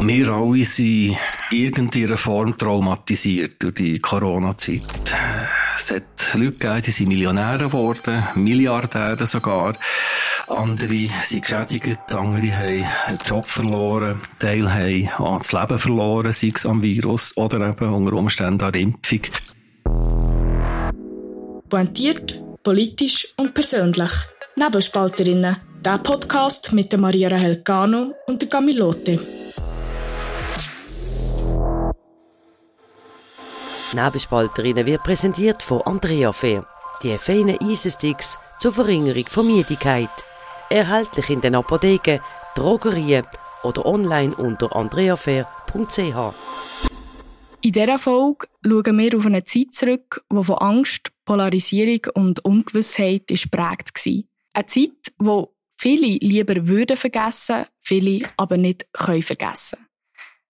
Wir alle sind in irgendeiner Form traumatisiert durch die Corona-Zeit. Es hat Leute gegeben, die sind Millionäre geworden, Milliardäre sogar. Andere sind geschädigt, andere haben einen Job verloren, Teil haben auch das Leben verloren, sei es am Virus oder eben unter Umständen an der Impfung. Pointiert, politisch und persönlich. Nebelspalterinnen. Der Podcast mit Maria Rahel Cano und der Nebelspalterinnen wird präsentiert von Andrea Fair. Die feinen Eisensticks zur Verringerung von Müdigkeit. Erhältlich in den Apotheken, Drogerien oder online unter andreafair.ch. In dieser Folge schauen wir auf eine Zeit zurück, die von Angst, Polarisierung und Ungewissheit geprägt war. Eine Zeit, wo viele lieber würden vergessen, viele aber nicht können vergessen.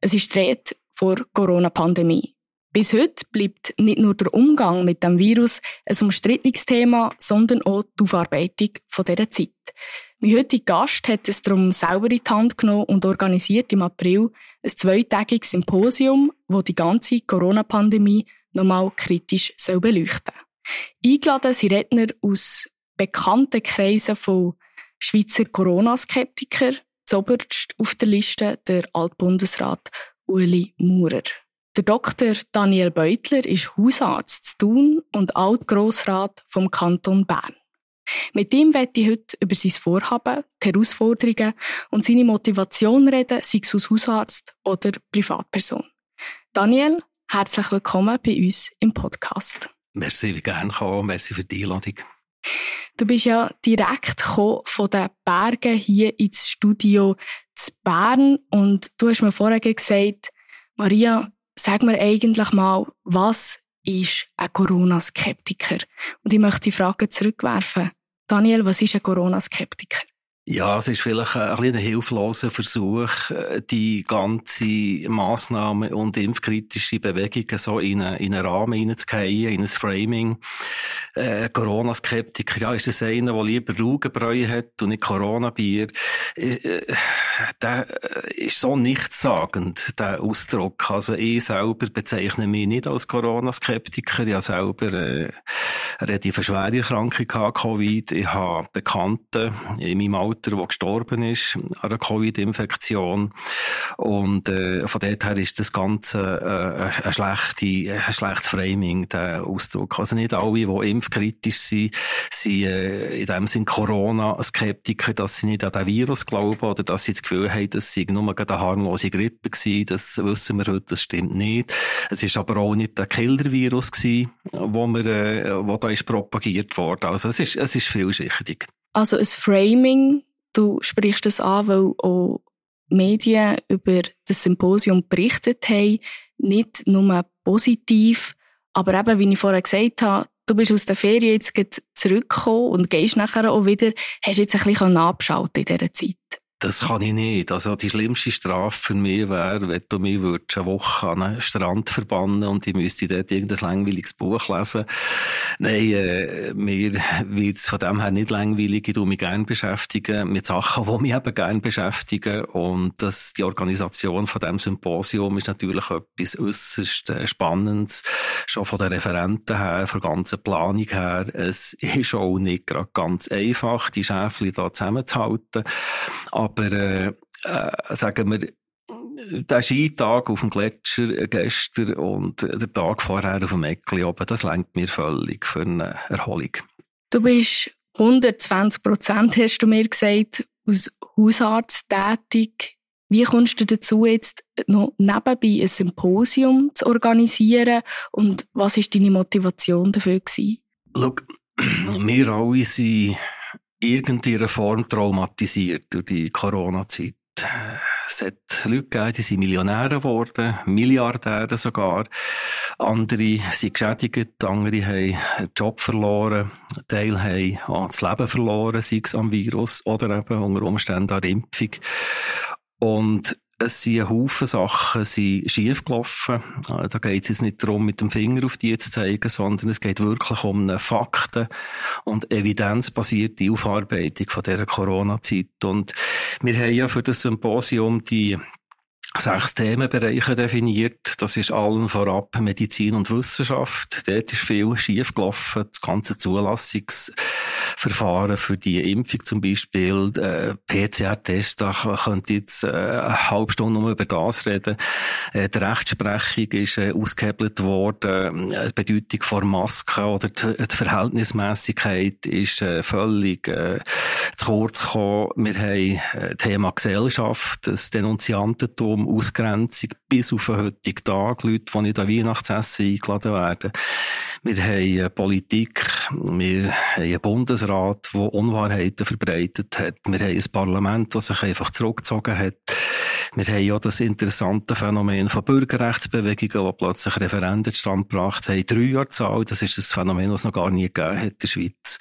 Es ist die vor Corona-Pandemie. Bis heute bleibt nicht nur der Umgang mit dem Virus ein umstrittenes Thema, sondern auch die Aufarbeitung dieser Zeit. Mein heutiger Gast hat es darum selber in die Hand genommen und organisiert im April ein zweitägiges Symposium, wo die ganze Corona-Pandemie nochmal kritisch soll beleuchten Eingeladen sind Redner aus bekannten Kreisen von Schweizer Corona-Skeptiker, zoberst auf der Liste der Altbundesrat Uli Maurer. Der Dr. Daniel Beutler ist Hausarzt zu Thun und Altgrossrat vom Kanton Bern. Mit ihm werde ich heute über sein Vorhaben, die Herausforderungen und seine Motivation reden, sei es als Hausarzt oder Privatperson. Daniel, herzlich willkommen bei uns im Podcast. Merci, wie gerne kommen. Merci für die Einladung. Du bist ja direkt von den Bergen hier ins Studio zu Bern und du hast mir vorher gesagt, Maria, sag mir eigentlich mal, was ist ein Corona-Skeptiker? Und ich möchte die Frage zurückwerfen. Daniel, was ist ein Corona-Skeptiker? Ja, es ist vielleicht ein, ein, ein hilfloser Versuch, äh, die ganze Massnahmen und impfkritische Bewegungen so in, eine, in einen Rahmen hineinzugehen, in ein Framing. Äh, Corona-Skeptiker, ja, ist das einer, der lieber Rugenbräu hat und nicht Corona-Bier? Äh, äh der äh, ist so nichtssagend, der Ausdruck. Also ich selber bezeichne mich nicht als Corona-Skeptiker. Ich habe selber eine relativ schwere gehabt, Covid. Ich habe Bekannte in meinem Alter Alter, der gestorben ist an einer Covid-Infektion. Und äh, von dort her ist das Ganze äh, ein, schlechte, schlechtes Framing, der Ausdruck. Also nicht alle, die impfkritisch sind, sind äh, in dem Sinn Corona-Skeptiker, dass sie nicht an den Virus glauben oder dass sie das Gefühl haben, dass sie nur eine harmlose Grippe gewesen. Das wissen wir heute, das stimmt nicht. Es ist aber auch nicht der Killer-Virus gewesen, wo, wir, äh, wo da ist propagiert worden. Also es ist, es ist vielschichtig. Also ein Framing, du sprichst das an, weil auch Medien über das Symposium berichtet haben, nicht nur positiv, aber eben, wie ich vorher gesagt habe, du bist aus der Ferien jetzt zurückgekommen und gehst nachher auch wieder, hast jetzt ein bisschen abschalten in dieser Zeit. Das kann ich nicht. Also die schlimmste Strafe für mich wäre, wenn du mich würdest eine Woche an einen Strand verbannen und ich müsste dort irgendein langweiliges Buch lesen. Nein, äh, mir wird es von dem her nicht langweilig. Ich mich gerne beschäftigen mit Sachen, die mich eben gerne beschäftigen. Und das, die Organisation von dem Symposium ist natürlich etwas äußerst äh, Spannendes. Schon von den Referenten her, von der ganzen Planung her. Es ist auch nicht gerade ganz einfach, die Schäfchen da zusammenzuhalten. Aber aber äh, äh, sagen wir, der Skitag auf dem Gletscher gestern und der Tag vorher auf dem Eckli oben, das lenkt mir völlig für eine Erholung. Du bist 120 Prozent, hast du mir gesagt, als Hausarzt tätig. Wie kommst du dazu, jetzt noch nebenbei ein Symposium zu organisieren und was war deine Motivation dafür? Gewesen? Schau, wir alle sind irgendeiner Form traumatisiert durch die Corona-Zeit. Es hat Leute gegeben, die sind Millionäre geworden, Milliardäre sogar. Andere sind geschädigt, andere haben einen Job verloren, Teil haben auch das Leben verloren, sei es am Virus oder eben unter Umständen an Impfung. Und es sind Haufen Sachen sind schief gelaufen. Ah, da geht es jetzt nicht darum, mit dem Finger auf die zu zeigen, sondern es geht wirklich um eine Fakten- und evidenzbasierte Aufarbeitung von dieser Corona-Zeit. Und wir haben ja für das Symposium die sechs Themenbereiche definiert. Das ist allen vorab Medizin und Wissenschaft. Dort ist viel schiefgelaufen. Das ganze Zulassungsverfahren für die Impfung zum Beispiel, äh, PCR-Test, da könnte jetzt äh, eine halbe Stunde nur über das reden. Äh, die Rechtsprechung ist äh, ausgehebelt worden. Äh, die Bedeutung von Masken oder die, die Verhältnismäßigkeit ist äh, völlig äh, zu kurz gekommen. Wir haben äh, Thema Gesellschaft, das Denunziantentum um Ausgrenzung bis auf den heutigen Tag. Leute, die nicht an Weihnachtsessen eingeladen werden. Wir haben eine Politik, wir haben einen Bundesrat, der Unwahrheiten verbreitet hat. Wir haben ein Parlament, das sich einfach zurückgezogen hat. Wir haben ja das interessante Phänomen von Bürgerrechtsbewegungen, die plötzlich Referenden stand gebracht haben. Drei Jahre Zahl, das ist ein Phänomen, das es noch gar nie gegeben hat in der Schweiz.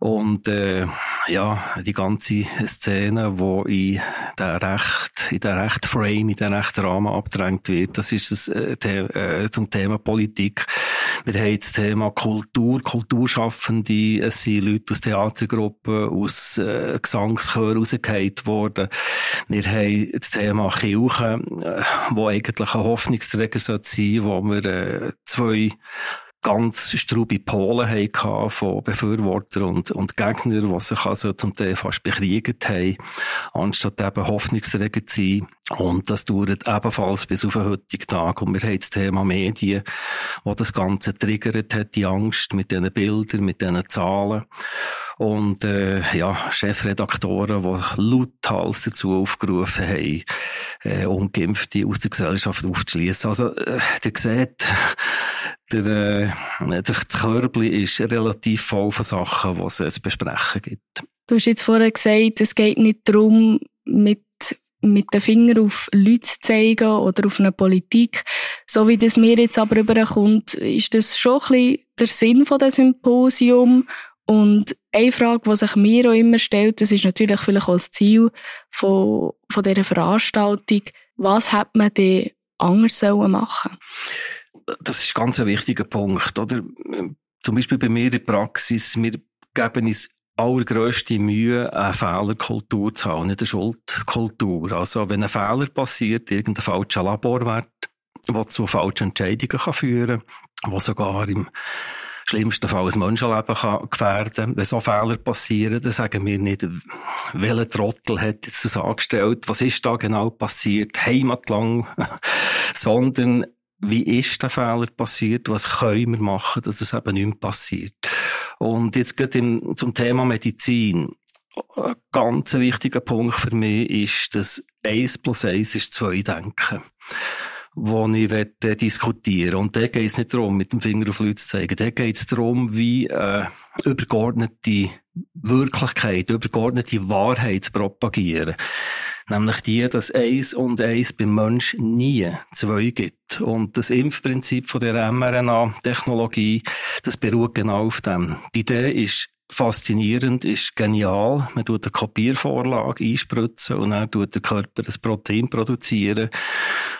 Und äh, ja, die ganze Szene, wo in der Recht, in der Recht-Frame, in der Recht-Rahmen abgedrängt wird, das ist es äh, äh, zum Thema Politik. Wir haben das Thema Kultur, Kulturschaffende, es sind Leute aus Theatergruppen, aus äh, Gesangschören rausgefallen worden. Wir haben das Thema Kirche, äh, wo eigentlich ein Hoffnungsträger sein sollte, wo wir äh, zwei ganz strube Polen hatten von Befürwortern und, und Gegnern, die sich also zum Teil fast bekriegt haben, anstatt eben Hoffnungsträger zu sein. Und das dauert ebenfalls bis auf den heutigen Tag. Und wir haben das Thema Medien, wo das Ganze triggert hat, die Angst mit diesen Bildern, mit diesen Zahlen. Und äh, ja, Chefredaktoren, die lauthals dazu aufgerufen haben, äh, Ungeimpfte aus der Gesellschaft aufzuschließen. Also, äh, ihr seht, der, äh, der Körbli ist relativ voll von Sachen, die es zu besprechen gibt. Du hast jetzt vorher gesagt, es geht nicht darum, mit mit den Finger auf Leute zu zeigen oder auf eine Politik. So wie das mir jetzt aber überkommt, ist das schon ein bisschen der Sinn von dem Symposium. Und eine Frage, die sich mir auch immer stellt, das ist natürlich vielleicht auch das Ziel von, von dieser Veranstaltung. Was hat man denn anders machen sollen? Das ist ganz ein wichtiger Punkt, oder? Zum Beispiel bei mir in der Praxis, wir geben uns allergrößte Mühe, eine Fehlerkultur zu haben, nicht eine Schuldkultur. Also, wenn ein Fehler passiert, irgendein falscher Laborwert, der zu falschen Entscheidungen kann führen kann, der sogar im schlimmsten Fall ein Menschenleben kann gefährden Wenn so Fehler passieren, dann sagen wir nicht, welcher Trottel hat jetzt das angestellt, was ist da genau passiert, heimatlang, sondern wie ist der Fehler passiert, was können wir machen, dass es eben nicht mehr passiert. Und jetzt geht im, zum Thema Medizin. Ein ganz wichtiger Punkt für mich ist, dass 1 plus 1 ist 2 denken wo ich wette, diskutieren Und da geht es nicht darum, mit dem Finger auf Leute zu zeigen. Da geht es darum, wie äh, übergeordnete Wirklichkeit, übergeordnete Wahrheit zu propagieren. Nämlich die, dass eins und eins beim Mensch nie zwei gibt. Und das Impfprinzip von der mRNA-Technologie, das beruht genau auf dem. Die Idee ist faszinierend, ist genial. Man tut eine Kopiervorlage einspritzen und dann tut der Körper das Protein produzieren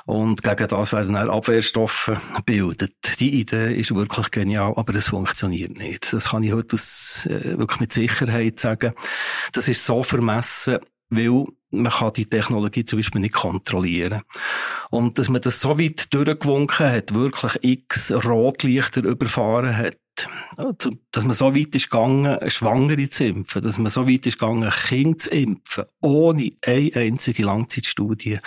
und gegen das werden dann Abwehrstoffe bildet. Die Idee ist wirklich genial, aber es funktioniert nicht. Das kann ich heute aus, äh, wirklich mit Sicherheit sagen. Das ist so vermessen, weil man kann die Technologie zum Beispiel nicht kontrollieren. Und dass man das so weit durchgewunken hat, wirklich x Rotlichter überfahren hat, dass man so weit ist gegangen, Schwangere zu impfen, dass man so weit ist gegangen, Kinder zu impfen, ohne eine einzige Langzeitstudie.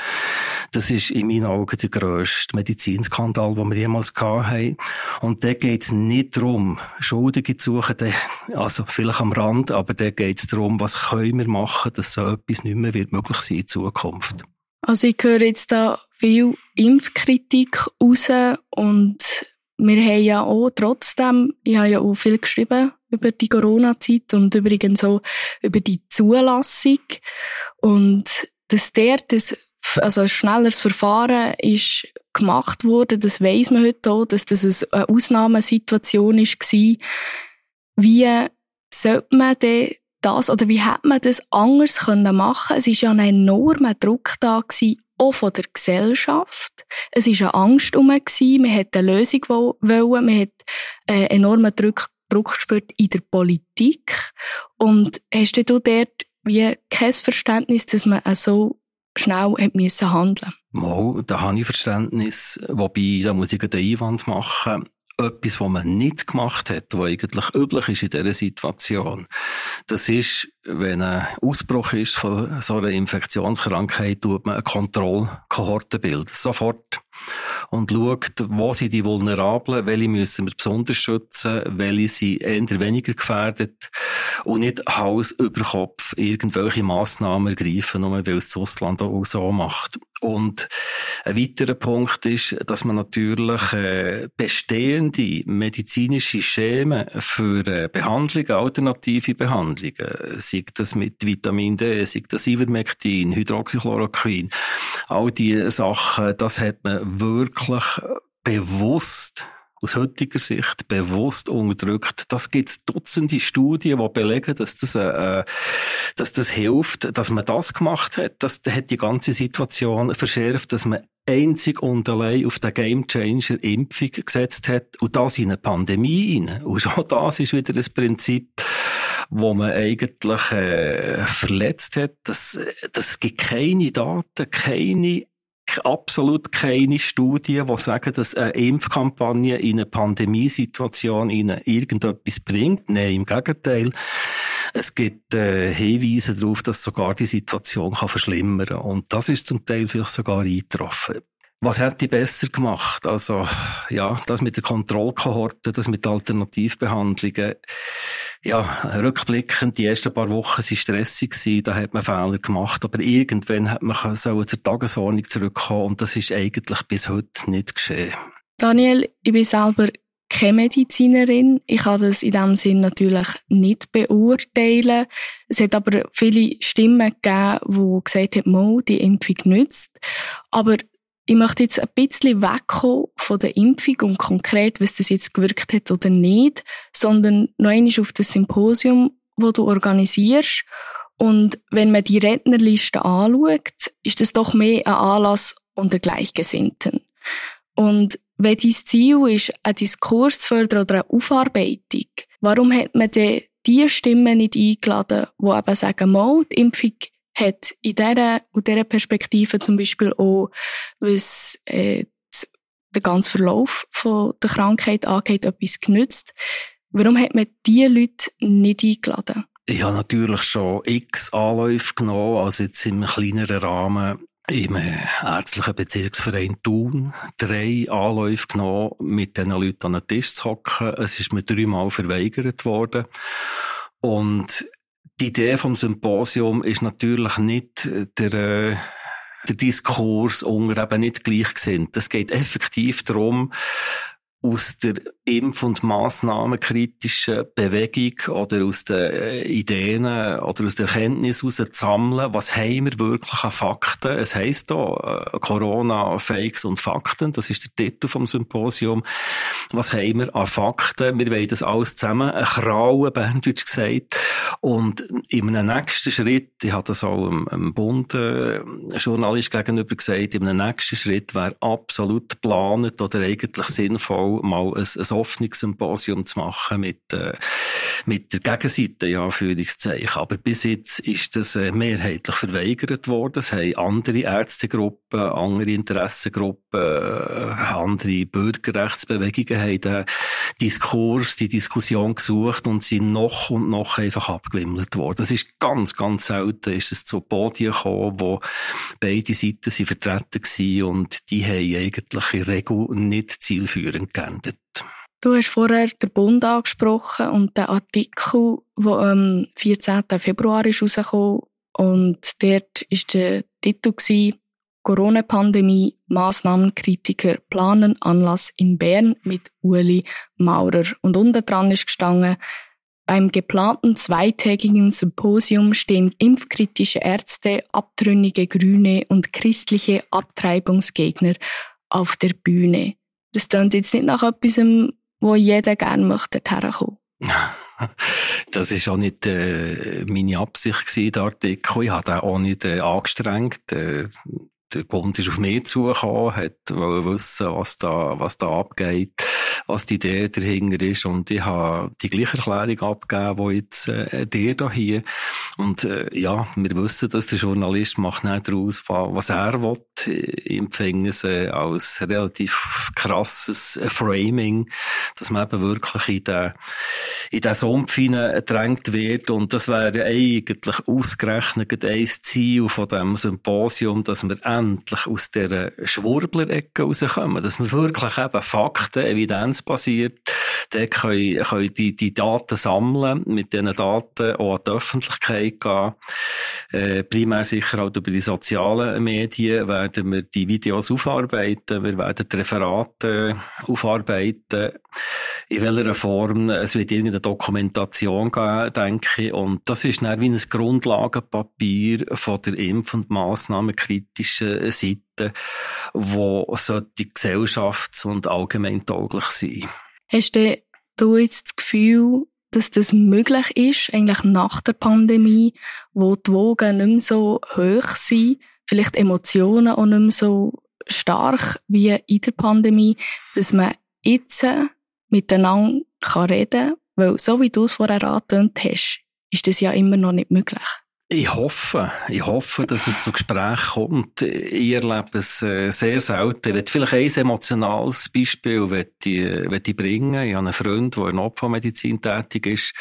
Das ist in meinen Augen der grösste Medizinskandal, den wir jemals gehabt haben. Und da geht es nicht darum, Schuldige zu suchen, also vielleicht am Rand, aber da geht es darum, was können wir machen, dass so etwas nicht mehr wird möglich sein in Zukunft. Also ich höre jetzt da viel Impfkritik raus und wir haben ja auch trotzdem, ich habe ja auch viel geschrieben über die Corona-Zeit und übrigens auch über die Zulassung und dass der das, also ein schnelleres Verfahren ist gemacht worden, das weiß man heute auch, dass das eine Ausnahmesituation war. Wie sollte man denn das, oder wie hätte man das anders können machen? Es ist ja ein enormer Druck da auch von der Gesellschaft. Es war eine Angst herum, man wollte eine Lösung wollen, man hat einen enormen Druck, Druck gespürt in der Politik. Und hast du dort wie kein Verständnis, dass man so schnell hat müssen handeln? Mal, da habe ich Verständnis, wobei, da muss ich den Einwand machen, etwas, was man nicht gemacht hat, was eigentlich üblich ist in dieser Situation. Das ist, wenn ein Ausbruch ist von so einer Infektionskrankheit, tut man eine Kontrollkohorte bilden. Sofort. Und schaut, wo sind die Vulnerablen, welche müssen wir besonders schützen, welche sind eher weniger gefährdet und nicht Hals über Kopf irgendwelche Massnahmen ergreifen, nur weil es das Ausland auch so macht. Und ein weiterer Punkt ist, dass man natürlich äh, bestehende medizinische Schemen für äh, Behandlungen, alternative Behandlungen, sei das mit Vitamin D, sei das Ivermectin, Hydroxychloroquin, all diese Sachen, das hat man wirklich bewusst aus heutiger Sicht bewusst unterdrückt. Das gibt es Dutzende Studien, die belegen, dass das, äh, dass das hilft, dass man das gemacht hat. Das hat die ganze Situation verschärft, dass man einzig und allein auf den Gamechanger Impfung gesetzt hat und das in eine Pandemie rein. Und schon das ist wieder das Prinzip, wo man eigentlich äh, verletzt hat. Das, das gibt keine Daten, keine absolut keine Studien, die sagen, dass eine Impfkampagne in eine Pandemiesituation ihnen irgendetwas bringt. Nein, im Gegenteil. Es gibt äh, Hinweise darauf, dass sogar die Situation kann verschlimmern kann. Und das ist zum Teil vielleicht sogar eingetroffen. Was hätte ich besser gemacht? Also, ja, das mit der Kontrollkohorte, das mit Alternativbehandlungen. Ja, rückblickend, die ersten paar Wochen waren stressig gewesen, da hat man Fehler gemacht, aber irgendwann hat man so zur Tagesordnung zurückkommen und das ist eigentlich bis heute nicht geschehen. Daniel, ich bin selber keine Medizinerin. Ich kann das in diesem Sinn natürlich nicht beurteilen. Es hat aber viele Stimmen gegeben, die gesagt haben, die Impfung nützt. Aber ich möchte jetzt ein bisschen wegkommen von der Impfung und konkret, was das jetzt gewirkt hat oder nicht, sondern noch einmal auf das Symposium, wo du organisierst. Und wenn man die Rednerliste anschaut, ist das doch mehr ein Anlass unter Gleichgesinnten. Und wenn dein Ziel ist, einen Diskurs zu fördern oder eine Aufarbeitung, warum hat man denn die Stimmen nicht eingeladen, die eben sagen, die Impfung hat in dieser, in dieser Perspektive zum Beispiel auch, was äh, den ganzen Verlauf von der Krankheit angeht, etwas genützt. Warum hat man diese Leute nicht eingeladen? Ich habe natürlich schon x Anläufe genommen, also jetzt im kleineren Rahmen im ärztlichen Bezirksverein Thun drei Anläufe genommen, mit diesen Leuten an den Tisch zu hocken. Es ist mir dreimal verweigert worden. Und die Idee vom Symposium ist natürlich nicht der, äh, der Diskurs unter eben nicht gleichgesinnt. Es geht effektiv darum, aus der Impf- und Massnahmenkritischen Bewegung oder aus den äh, Ideen oder aus der Erkenntnis heraus zu sammeln, was haben wir wirklich an Fakten. Es heisst da äh, Corona, Fakes und Fakten, das ist der Titel vom Symposium. Was haben wir an Fakten? Wir wollen das alles zusammen, Krauen, Berndeutsch gesagt. Und in einem nächsten Schritt, ich habe das auch einem Bund äh, Journalist gegenüber gesagt, in einem nächsten Schritt wäre absolut geplant oder eigentlich sinnvoll, mal ein, ein Hoffnungssymposium zu machen mit, äh, mit der Gegenseite, ja, Führungszeichen. Aber bis jetzt ist das äh, mehrheitlich verweigert worden. Es haben andere Ärztegruppen, andere Interessengruppen, äh, andere Bürgerrechtsbewegungen haben den Diskurs, die Diskussion gesucht und sind noch und noch einfach abgewimmelt worden. Das ist ganz, ganz selten ist es zu Podien gekommen, wo beide Seiten sind vertreten waren und die haben eigentlich in der Regel nicht zielführend geendet. Du hast vorher den Bund angesprochen und den Artikel, der am 14. Februar ist rausgekommen und dort war der Titel Corona-Pandemie, Massnahmenkritiker planen Anlass in Bern mit Uli Maurer. Und unten dran ist gestanden, beim geplanten zweitägigen Symposium stehen impfkritische Ärzte, abtrünnige Grüne und christliche Abtreibungsgegner auf der Bühne. Das klingt jetzt nicht nach etwas, wo jeder gerne möchte herkommen. Das ist auch nicht äh, meine Absicht gewesen, der Artikel. Ich habe auch nicht äh, angestrengt. Äh, der Bund ist auf mich zugekommen, hat wissen, was da, was da abgeht, was die Idee dahinter ist. Und ich habe die gleiche Erklärung abgegeben, die jetzt äh, dir hier. Und äh, ja, wir wissen, dass der Journalist macht nicht daraus, was er will. Ich empfinde es äh, als relativ krasses Framing, dass man eben wirklich in den, in den Sumpf gedrängt wird. Und das wäre eigentlich ausgerechnet ein Ziel von dem Symposium, dass wir endlich aus dieser Schwurbler-Ecke rauskommen. Dass wir wirklich eben Fakten, evidenzbasiert, dann können, können die, die Daten sammeln, mit diesen Daten auch an die Öffentlichkeit gehen. Äh, primär sicher auch über die sozialen Medien werden wir die Videos aufarbeiten, wir werden die Referate aufarbeiten, in welcher Form, es wird irgendeine Dokumentation geben, denke ich, und das ist dann wie ein Grundlagenpapier von der Impf- und Massnahmenkritischen Seite, wo die gesellschafts- und allgemeintauglich sein. Hast du jetzt das Gefühl, dass das möglich ist, eigentlich nach der Pandemie, wo die Wogen nicht mehr so hoch sind, vielleicht Emotionen auch nicht mehr so stark wie in der Pandemie, dass man jetzt miteinander reden kann, weil so wie du es vorher angetönt hast, ist das ja immer noch nicht möglich. Ich hoffe, ich hoffe, dass es zu Gesprächen kommt. Ich erlebe es äh, sehr selten. Ich vielleicht ein emotionales Beispiel ich, ich bringen. Ich habe einen Freund, der in Opfermedizin tätig ist.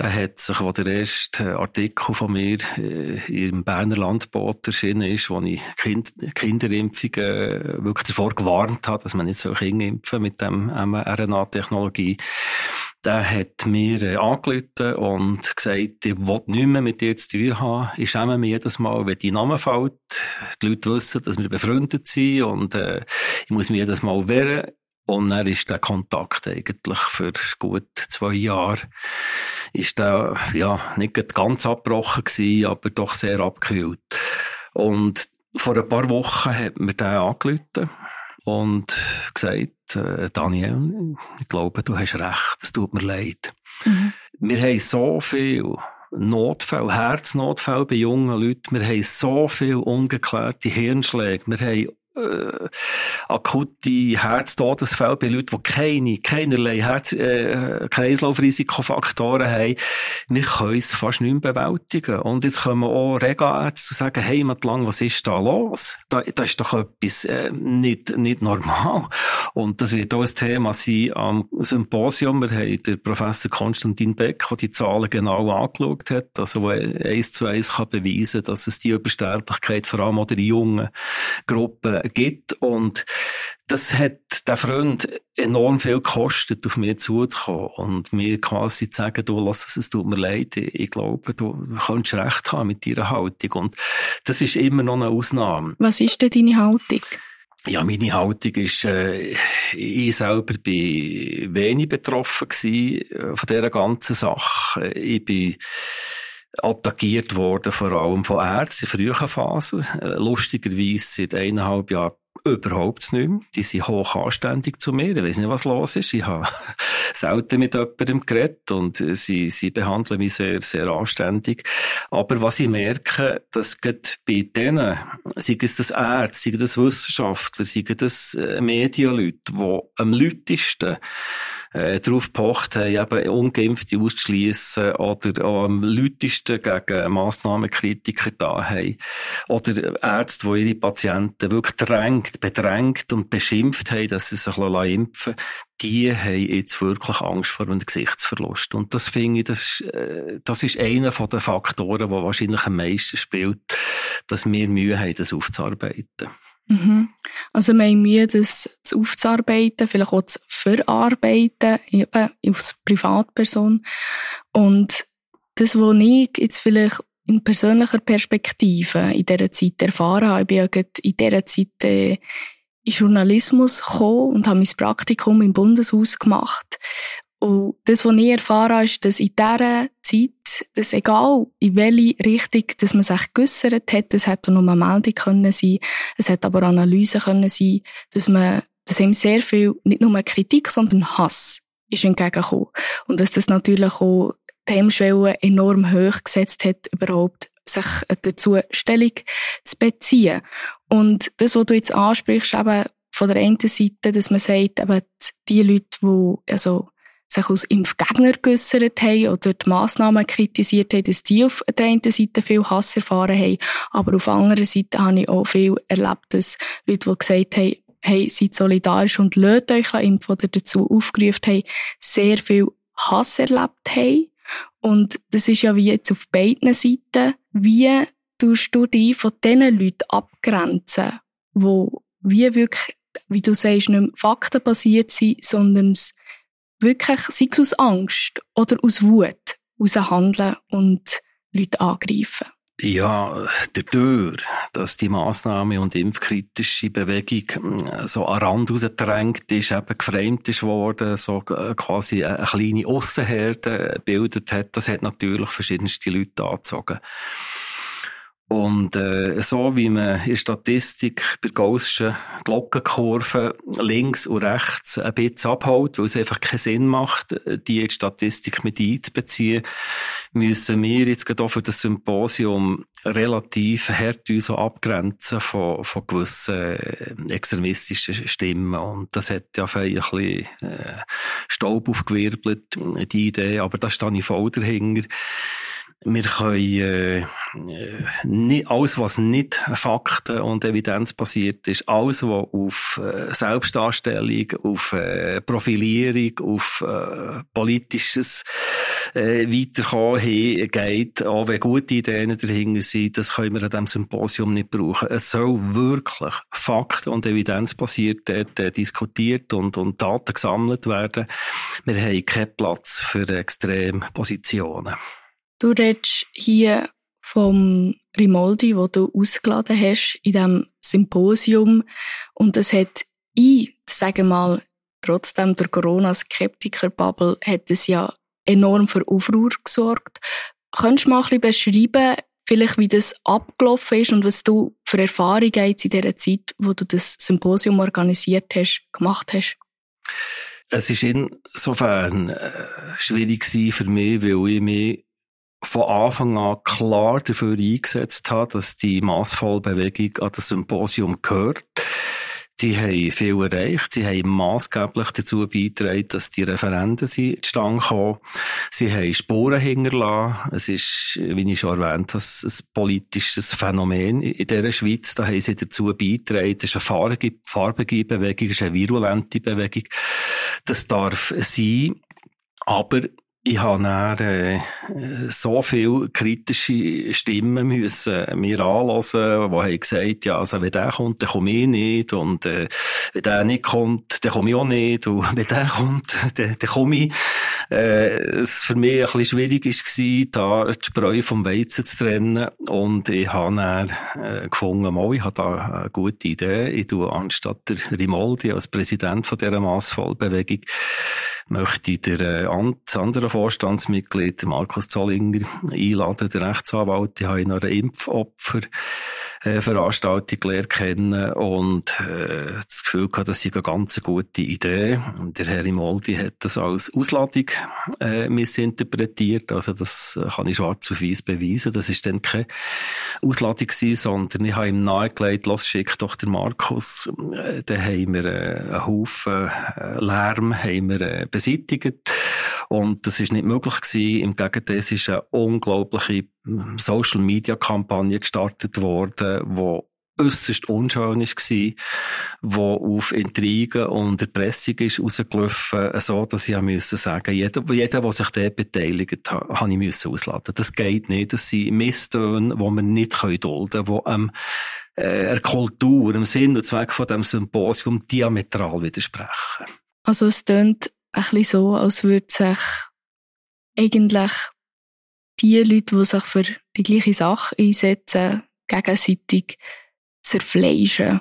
Der hat sich, wo der erste Artikel von mir äh, im Berner Landbot erschienen ist, wo ich kind, Kinderimpfungen wirklich davor gewarnt habe, dass man nicht so Kinder impfen mit dem mRNA-Technologie der hat mir äh, angerufen und gesagt, ich will nicht mehr mit dir zu tun haben. Ich schäme mich jedes Mal, wenn dein Name fällt. Die Leute wissen, dass wir befreundet sind und äh, ich muss mich jedes Mal wehren. Und dann ist der Kontakt eigentlich für gut zwei Jahre ist der, ja, nicht ganz abgebrochen gewesen, aber doch sehr abgekühlt. Und vor ein paar Wochen hat mir der angerufen und gesagt, Daniel, ich glaube, du hast recht, es tut mir leid. Mhm. Wir haben so viel Notfälle, Herznotfälle bei jungen Leuten, wir haben so viel ungeklärte Hirnschläge, wir haben äh, akute Herztodesfälle bei Leuten, die keine, keinerlei Herz, äh, Kreislaufrisikofaktoren haben. Wir können es fast nicht mehr bewältigen. Und jetzt kommen auch Regaärzte sagen, hey, lang, was ist da los? Da, da ist doch etwas äh, nicht, nicht normal. Und das wird auch ein Thema sein am Symposium. Wir haben den Professor Konstantin Beck, der die Zahlen genau angeschaut hat, also der eins zu eins kann beweisen, dass es die Übersterblichkeit vor allem auch der jungen Gibt. Und das hat der Freund enorm viel gekostet, auf mich zuzukommen und mir quasi zu sagen, du, lass es, es tut mir leid, ich glaube, du kannst recht haben mit deiner Haltung. Und das ist immer noch eine Ausnahme. Was ist denn deine Haltung? Ja, meine Haltung ist, äh, ich selber bin wenig betroffen gewesen äh, von dieser ganzen Sache. Ich bin attackiert worden, vor allem von Ärzten in frühen Phasen. Äh, lustigerweise seit eineinhalb Jahren überhaupt nicht mehr. Die sind hoch anständig zu mir. Ich weiß nicht, was los ist. Ich habe selten mit jemandem geredet und sie, sie behandeln mich sehr, sehr anständig. Aber was ich merke, dass gerade bei denen, sei es das Ärzte, sei das Wissenschaftler, sei das äh, Medienleute, die am lautesten äh, darauf gepocht haben, eben Ungeimpfte auszuschließen oder am lautesten gegen Massnahmenkritiker da haben. Oder Ärzte, die ihre Patienten wirklich drängt, bedrängt und beschimpft haben, dass sie sich impfen lassen, die haben jetzt wirklich Angst vor einem Gesichtsverlust. Und das finde ich, das, äh, das ist einer von den Faktoren, der wahrscheinlich am meisten spielt, dass wir Mühe haben, das aufzuarbeiten. Mhm. Also wir haben Mühe, das aufzuarbeiten, vielleicht auch zu verarbeiten, eben als Privatperson. Und das, was ich jetzt vielleicht in persönlicher Perspektive in dieser Zeit erfahren habe, ich bin ja in dieser Zeit äh, in Journalismus gekommen und habe mein Praktikum im Bundeshaus gemacht. Und das, was ich erfahren habe, ist, dass in dieser Zeit, dass egal in welche Richtung dass man sich geäussert hat, es hätte nur eine Meldung können sein, es hätte aber Analyse können sein, dass man, dass ihm sehr viel, nicht nur Kritik, sondern Hass ist entgegengekommen. Und dass das natürlich auch die Hemmschwelle enorm hoch gesetzt hat, überhaupt sich dazu Stellung zu beziehen. Und das, was du jetzt ansprichst, eben von der einen Seite, dass man sagt, eben die Leute, die also sich als Impfgegner geäussert haben oder die Massnahmen kritisiert haben, dass die auf der einen Seite viel Hass erfahren haben. Aber auf der anderen Seite habe ich auch viel erlebt, dass Leute, die gesagt haben, hey, seid solidarisch und lasst euch impfen oder dazu aufgerufen haben, sehr viel Hass erlebt haben. Und das ist ja wie jetzt auf beiden Seiten. Wie tust du dich von diesen Leuten abgrenzen, wo wie wirklich, wie du sagst, nicht mehr faktenbasiert sind, sondern es wirklich, sei es aus Angst oder aus Wut, aus handeln und Leute angreifen? Ja, dadurch, dass die Massnahme und impfkritische Bewegung äh, so an Rand rausgedrängt ist, eben geframed ist worden, so äh, quasi eine kleine Aussenherde gebildet hat, das hat natürlich verschiedenste Leute angezogen. Und äh, so wie man in Statistik bei Gaußschen Glockenkurven links und rechts ein bisschen abholt, weil es einfach keinen Sinn macht, die in die Statistik mit einzubeziehen, müssen wir jetzt gerade auch für das Symposium relativ hart uns abgrenzen von, von gewissen äh, extremistischen Stimmen. Und das hat ja ein bisschen äh, Staub aufgewirbelt, die Idee, aber da stehe ich voll dahinter wir können äh, nicht, alles, was nicht Fakten und Evidenz basiert ist, alles, was auf äh, Selbstdarstellung, auf äh, Profilierung, auf äh, politisches äh, Weiterkommen geht, auch wenn gute Ideen dahinter sind, das können wir an diesem Symposium nicht brauchen. Es soll wirklich Fakten und Evidenz basiert äh, diskutiert und, und Daten gesammelt werden. Wir haben keinen Platz für Extrempositionen. Du redest hier vom Rimoldi, wo du ausgeladen hast in diesem Symposium. Und es hat ich, sage mal, trotzdem der Corona-Skeptiker-Bubble, hat es ja enorm für Aufruhr gesorgt. Könntest du mal ein bisschen beschreiben, vielleicht wie das abgelaufen ist und was du für Erfahrungen jetzt in dieser Zeit, wo du das Symposium organisiert hast, gemacht hast? Es war insofern äh, schwierig für mich, weil ich mich von Anfang an klar dafür eingesetzt habe, dass die Massvollbewegung an das Symposium gehört. Die haben viel erreicht. Sie haben maßgeblich dazu beigetragen, dass die Referenden zustande kommen. Sie haben Spuren hinterlassen. Es ist, wie ich schon erwähnt habe, ein politisches Phänomen in dieser Schweiz. Da haben sie dazu beigetragen. Das ist eine farbige Bewegung, das ist eine virulente Bewegung. Das darf sein. Aber ich habe dann, äh, so viele kritische Stimmen müssen mir anlassen, die haben gesagt, ja, also wenn der kommt, dann komme ich nicht und äh, wenn der nicht kommt, dann komme ich auch nicht und wenn der kommt, dann, dann komme ich. Äh, es für mich ein bisschen schwierig war, da die Spreu vom Weizen zu trennen und ich habe dann äh, gefunden, mal, ich habe da eine gute Idee, ich tue anstatt der Rimoldi als Präsident von dieser Massvollbewegung möchte der äh, andere Vorstandsmitglied, Markus Zollinger, einladen, der Rechtsanwalt. Ich habe ihn noch eine Impfopfer äh, Veranstaltung gelernt kennen und äh, das Gefühl gehabt, das sei eine ganz gute Idee. Und der Herr Imoldi hat das als Ausladung äh, missinterpretiert. Also das äh, kann ich schwarz auf weiß beweisen. Das ist dann keine Ausladung gewesen, sondern ich habe ihm nahegelegt, los, schick doch der Markus. Äh, dann haben wir äh, einen Haufen äh, Lärm haben wir, äh, beseitigt. Und das ist nicht möglich gewesen. Im Gegenteil, es ist eine unglaubliche Social Media Kampagne gestartet worden, wo äußerst unschön war, wo auf Intrigen und Erpressung ist rausgelaufen, so dass ich müssen sagen, jeder, jeder, der sich dort beteiligt hat, habe ich müssen ausladen. Das geht nicht. Das sind Misstöne, die man nicht dulden können, die ähm, äh, der Kultur, dem Sinn und Zweck von dem Symposium diametral widersprechen. Also es tönt ein bisschen so, als würde sich eigentlich die Leute, die sich für die gleiche Sache einsetzen, gegenseitig zerfleischen.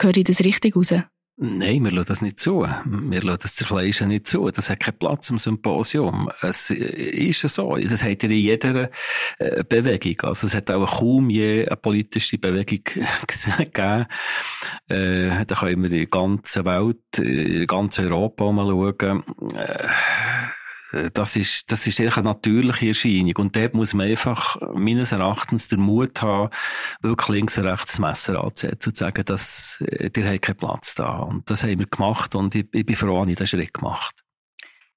Höre ich das richtig raus? Nein, wir lassen das nicht zu. Wir lassen das Zerfleischen nicht zu. Das hat keinen Platz im Symposium. Es ist so. Das hat in jeder äh, Bewegung. Also es hat auch kaum je eine politische Bewegung gegeben. Äh, da können wir in der ganzen Welt, in ganz Europa mal schauen. Äh, das ist, das ist eine natürliche Erscheinung. Und dort muss man einfach, meines Erachtens, den Mut haben, wirklich links und rechts das Messer anzusetzen und zu sagen, dass, äh, dir hat keinen Platz da. Und das haben wir gemacht und ich, ich bin froh, dass ich den Schritt gemacht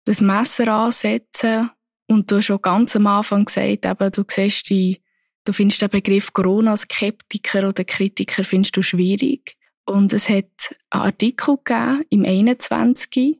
Das Messer ansetzen und du hast schon ganz am Anfang gesagt, eben, du siehst die, du findest den Begriff Corona-Skeptiker oder Kritiker findest du schwierig. Und es hat einen Artikel gegeben im 21,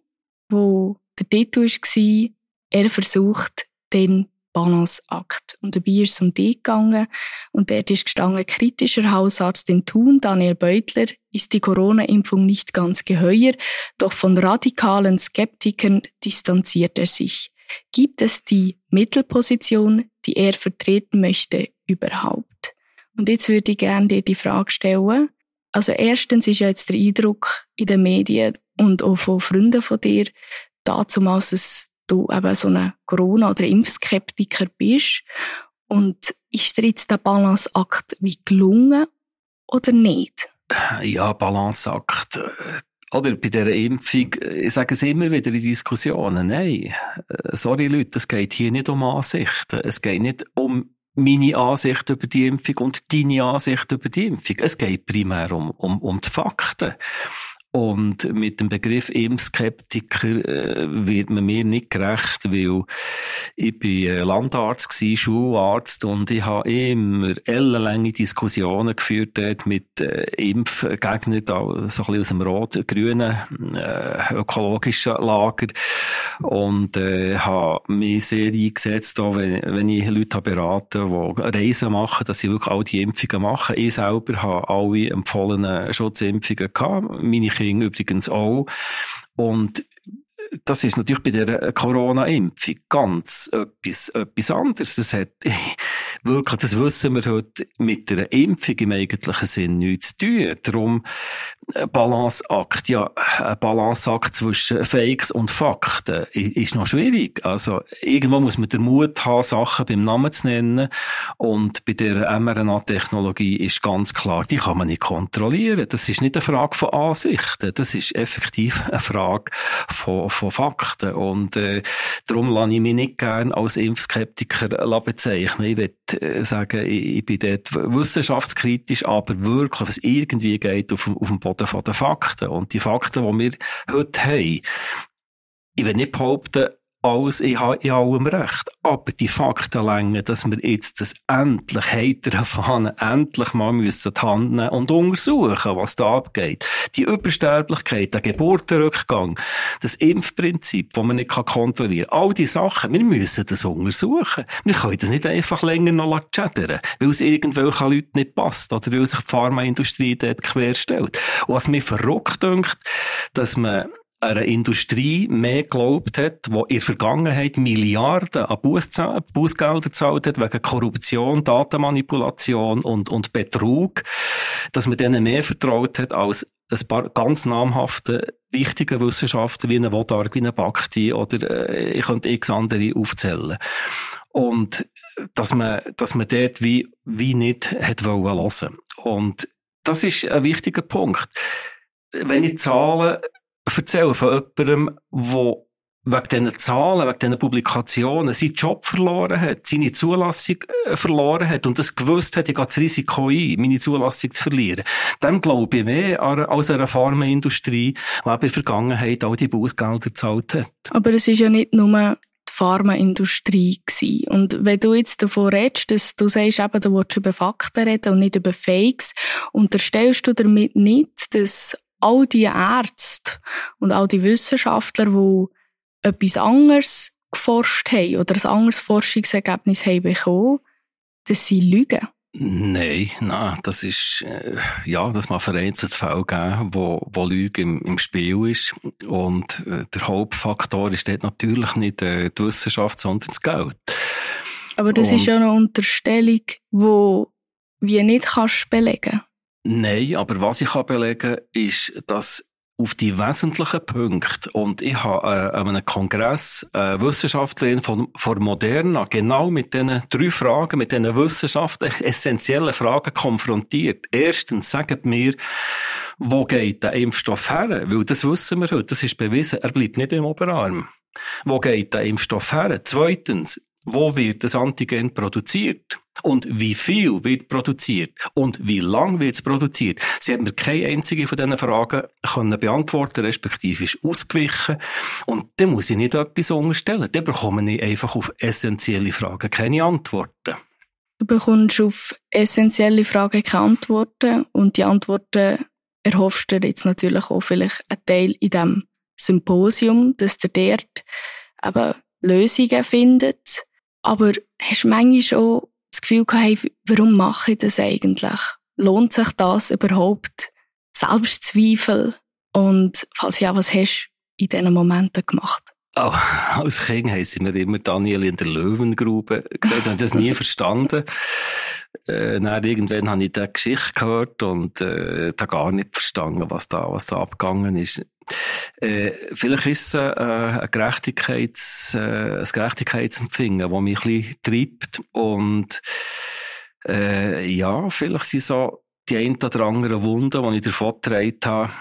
wo der Titel war, er versucht den Balanceakt. Und dabei ist es um die gegangen und dort ist gestanden, kritischer Hausarzt in Thun, Daniel Beutler, ist die Corona-Impfung nicht ganz geheuer, doch von radikalen Skeptikern distanziert er sich. Gibt es die Mittelposition, die er vertreten möchte, überhaupt? Und jetzt würde ich gerne dir die Frage stellen. Also erstens ist ja jetzt der Eindruck in den Medien und auch von Freunden von dir, dazumals, dass du eben so ein Corona- oder Impfskeptiker bist. Und ist dir jetzt der Balanceakt wie gelungen oder nicht? Ja, Balanceakt. Äh, oder bei dieser Impfung, ich sage es immer wieder in Diskussionen, nein, äh, sorry Leute, es geht hier nicht um Ansichten. Es geht nicht um meine Ansicht über die Impfung und deine Ansicht über die Impfung. Es geht primär um, um, um die Fakten. Und mit dem Begriff Impfskeptiker äh, wird man mir nicht gerecht, weil ich bin äh, Landarzt gsi, Schularzt und ich habe immer ellenlange Diskussionen geführt dort mit äh, Impfgegnern, so ein bisschen aus dem rot-grünen äh, ökologischen Lager und äh, habe mich sehr eingesetzt, da, wenn, wenn ich Leute beraten die Reisen machen, dass sie wirklich all die Impfungen machen. Ich selber habe alle empfohlenen Schutzimpfungen gehabt. Meine Kinder übrigens auch. Und das ist natürlich bei der Corona-Impfung ganz etwas, etwas anderes. Das hat wirklich, das wissen wir heute, mit der Impfung im eigentlichen Sinn nichts zu tun. Darum, ein Balanceakt, ja, ein Balanceakt zwischen Fakes und Fakten ist noch schwierig. Also, irgendwo muss man den Mut haben, Sachen beim Namen zu nennen. Und bei der mRNA-Technologie ist ganz klar, die kann man nicht kontrollieren. Das ist nicht eine Frage von Ansichten. Das ist effektiv eine Frage von, von Fakten. Und, äh, darum lasse ich mich nicht gerne als Impfskeptiker bezeichnen. Ich will äh, sagen, ich, ich bin dort wissenschaftskritisch, aber wirklich, was irgendwie geht auf, auf dem Boden von den Fakten. Und die Fakten, die wir heute haben, ich will nicht behaupten, alles in, in allem recht. Aber die Fakten länger, dass wir jetzt das endlich heiter Fahnen endlich mal müssen die Hand nehmen und untersuchen, was da abgeht. Die Übersterblichkeit, der Geburtenrückgang, das Impfprinzip, das man nicht kontrollieren kann. All die Sachen, wir müssen das untersuchen. Wir können das nicht einfach länger noch chattern, weil es irgendwelchen Leuten nicht passt oder weil sich die Pharmaindustrie dort querstellt. Und was mir verrückt dünkt, dass man einer Industrie mehr geglaubt hat, die in der Vergangenheit Milliarden an Bußgelder gezahlt hat wegen Korruption, Datenmanipulation und, und Betrug, dass man denen mehr vertraut hat als ein paar ganz namhafte, wichtige Wissenschaftler wie eine Wodarg, wie eine Bakti oder äh, ich könnte x andere aufzählen. Und dass man, dass man dort wie, wie nicht hat wollen hören. Und das ist ein wichtiger Punkt. Wenn ich Zahlen erzählen von jemandem, der wegen diesen Zahlen, wegen diesen Publikationen seinen Job verloren hat, seine Zulassung äh, verloren hat und das gewusst hat, ich gehe das Risiko ein, meine Zulassung zu verlieren. Dem glaube ich mehr als einer Pharmaindustrie, die in der Vergangenheit all die Bußgelder gezahlt hat. Aber es ist ja nicht nur die Pharmaindustrie gewesen. Und wenn du jetzt davon redest, dass du sagst, eben, du willst über Fakten reden und nicht über Fakes, unterstellst du damit nicht, dass all die Ärzte und all die Wissenschaftler, die etwas anderes geforscht haben oder ein anderes Forschungsergebnis haben bekommen, dass sie lügen. Nein, nein, das ist, äh, ja, das mag vereinzelt Fälle geben, wo, wo Lüge im, im Spiel ist. Und äh, der Hauptfaktor ist dort natürlich nicht äh, die Wissenschaft, sondern das Geld. Aber das Und, ist ja eine Unterstellung, die wie nicht kannst belegen Nein, aber was ich kann belegen ist, dass auf die wesentlichen Punkte. Und ich habe äh, an einem Kongress eine Wissenschaftlerin von, von Moderna genau mit diesen drei Fragen, mit diesen wissenschaftlich essentiellen Fragen konfrontiert. Erstens, sagt mir, wo geht der Impfstoff her? Weil das wissen wir heute, das ist bewiesen, er bleibt nicht im Oberarm. Wo geht der Impfstoff her? Zweitens, wo wird das Antigen produziert? Und wie viel wird produziert? Und wie lang wird es produziert? Sie hat mir keine einzige von diesen Fragen können beantworten, respektive ist ausgewichen. Und dann muss ich nicht etwas unterstellen. Dann bekomme ich einfach auf essentielle Fragen keine Antworten. Du bekommst auf essentielle Fragen keine Antworten und die Antworten erhoffst du jetzt natürlich auch vielleicht einen Teil in diesem Symposium, dass du dort eben Lösungen findet. Aber hast du manchmal auch das Gefühl gehabt, warum mache ich das eigentlich? Lohnt sich das überhaupt? Selbstzweifel? Und falls ja, was hast du in diesen Momenten gemacht? Oh, als Kind sie mir immer Daniel in der Löwengrube gesagt, ich habe das nie verstanden. Äh, dann irgendwann habe ich diese Geschichte gehört und äh, da gar nicht verstanden, was da, was da abgegangen ist. Äh, vielleicht ist es äh, ein, Gerechtigkeits, äh, ein Gerechtigkeitsempfinden, das mich ein bisschen treibt und äh, ja, vielleicht sind so die ein oder anderen Wunden, die ich davon getragen habe,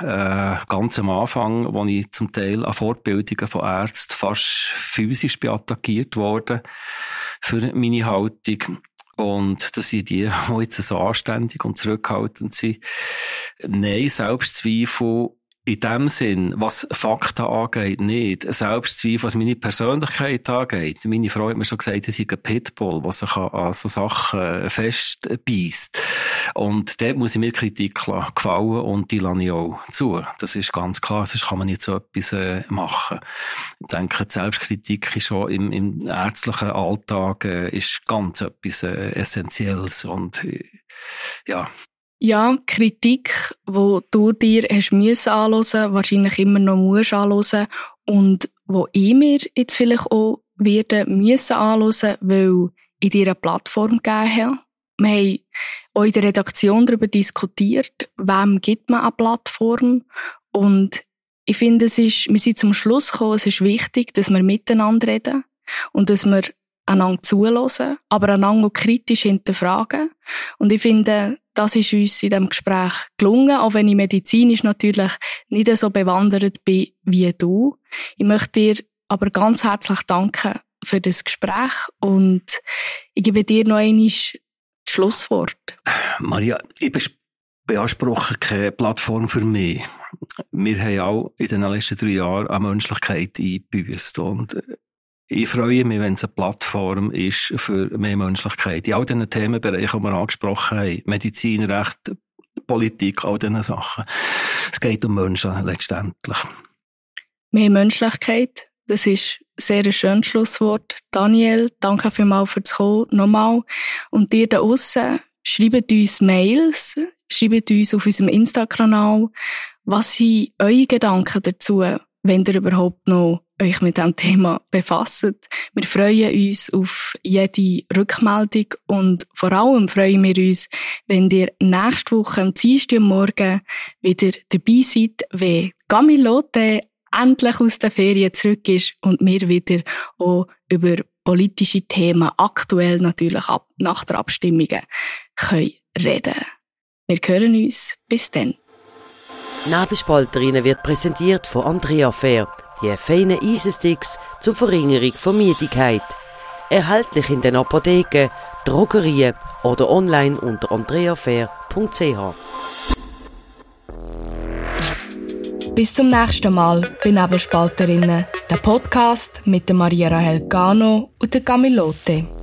äh, ganz am Anfang, wo ich zum Teil an Fortbildungen von Ärzten fast physisch attackiert worden für meine Haltung. Und das sind die, die jetzt so anständig und zurückhaltend sind. Nein, Selbstzweifel in dem Sinn, was Fakten angeht, nicht. Selbstzweifel, was meine Persönlichkeit angeht. Meine Frau hat mir schon gesagt, ich sei ein Pitbull, der sich an so Sachen festbeißt. Und dort muss ich mir Kritik gefallen und die lasse ich auch zu. Das ist ganz klar, sonst kann man nicht so etwas äh, machen. Ich denke, Selbstkritik ist schon im, im ärztlichen Alltag äh, ist ganz etwas äh, Essentielles und äh, ja, ja, Kritik, wo du dir hast müssen anhören, wahrscheinlich immer noch musst anhören und wo ich mir jetzt vielleicht auch werden müssen anhören, weil ich dir eine Plattform gegeben habe. Wir haben auch in der Redaktion darüber diskutiert, wem gibt man eine Plattform und ich finde, es ist, wir sind zum Schluss gekommen, es ist wichtig, dass wir miteinander reden und dass wir einander zulassen, aber einander auch kritisch hinterfragen. Und ich finde, das ist uns in diesem Gespräch gelungen, auch wenn ich medizinisch natürlich nicht so bewandert bin wie du. Ich möchte dir aber ganz herzlich danken für das Gespräch und ich gebe dir noch einmal das Schlusswort. Maria, ich beanspruche keine Plattform für mich. Wir haben auch in den letzten drei Jahren an Menschlichkeit eingebüßt und ich freue mich, wenn es eine Plattform ist für mehr Menschlichkeit. In all diesen Themenbereichen, die wir angesprochen haben, Medizin, Recht, Politik, all diesen Sachen. Es geht um Menschen letztendlich. Mehr Menschlichkeit, das ist ein sehr schönes Schlusswort. Daniel, danke vielmals fürs Kommen, nochmal. Und dir da aussen, schreibt uns Mails, schreibt uns auf unserem Insta-Kanal, was sind eure Gedanken dazu, wenn ihr überhaupt noch euch mit diesem Thema befasst. Wir freuen uns auf jede Rückmeldung und vor allem freuen wir uns, wenn ihr nächste Woche am Dienstagmorgen wieder dabei seid, wenn Gamilote endlich aus der Ferien zurück ist und wir wieder auch über politische Themen, aktuell natürlich ab, nach der Abstimmung, können reden. Wir hören uns. Bis dann. Nebelspalterinnen wird präsentiert von Andrea Fair, die feinen Eisensticks zur Verringerung von Müdigkeit. Erhältlich in den Apotheken, Drogerien oder online unter andreafair.ch. Bis zum nächsten Mal bei Nebelspalterinnen, der Podcast mit Maria Rahel Gano und der Camilote.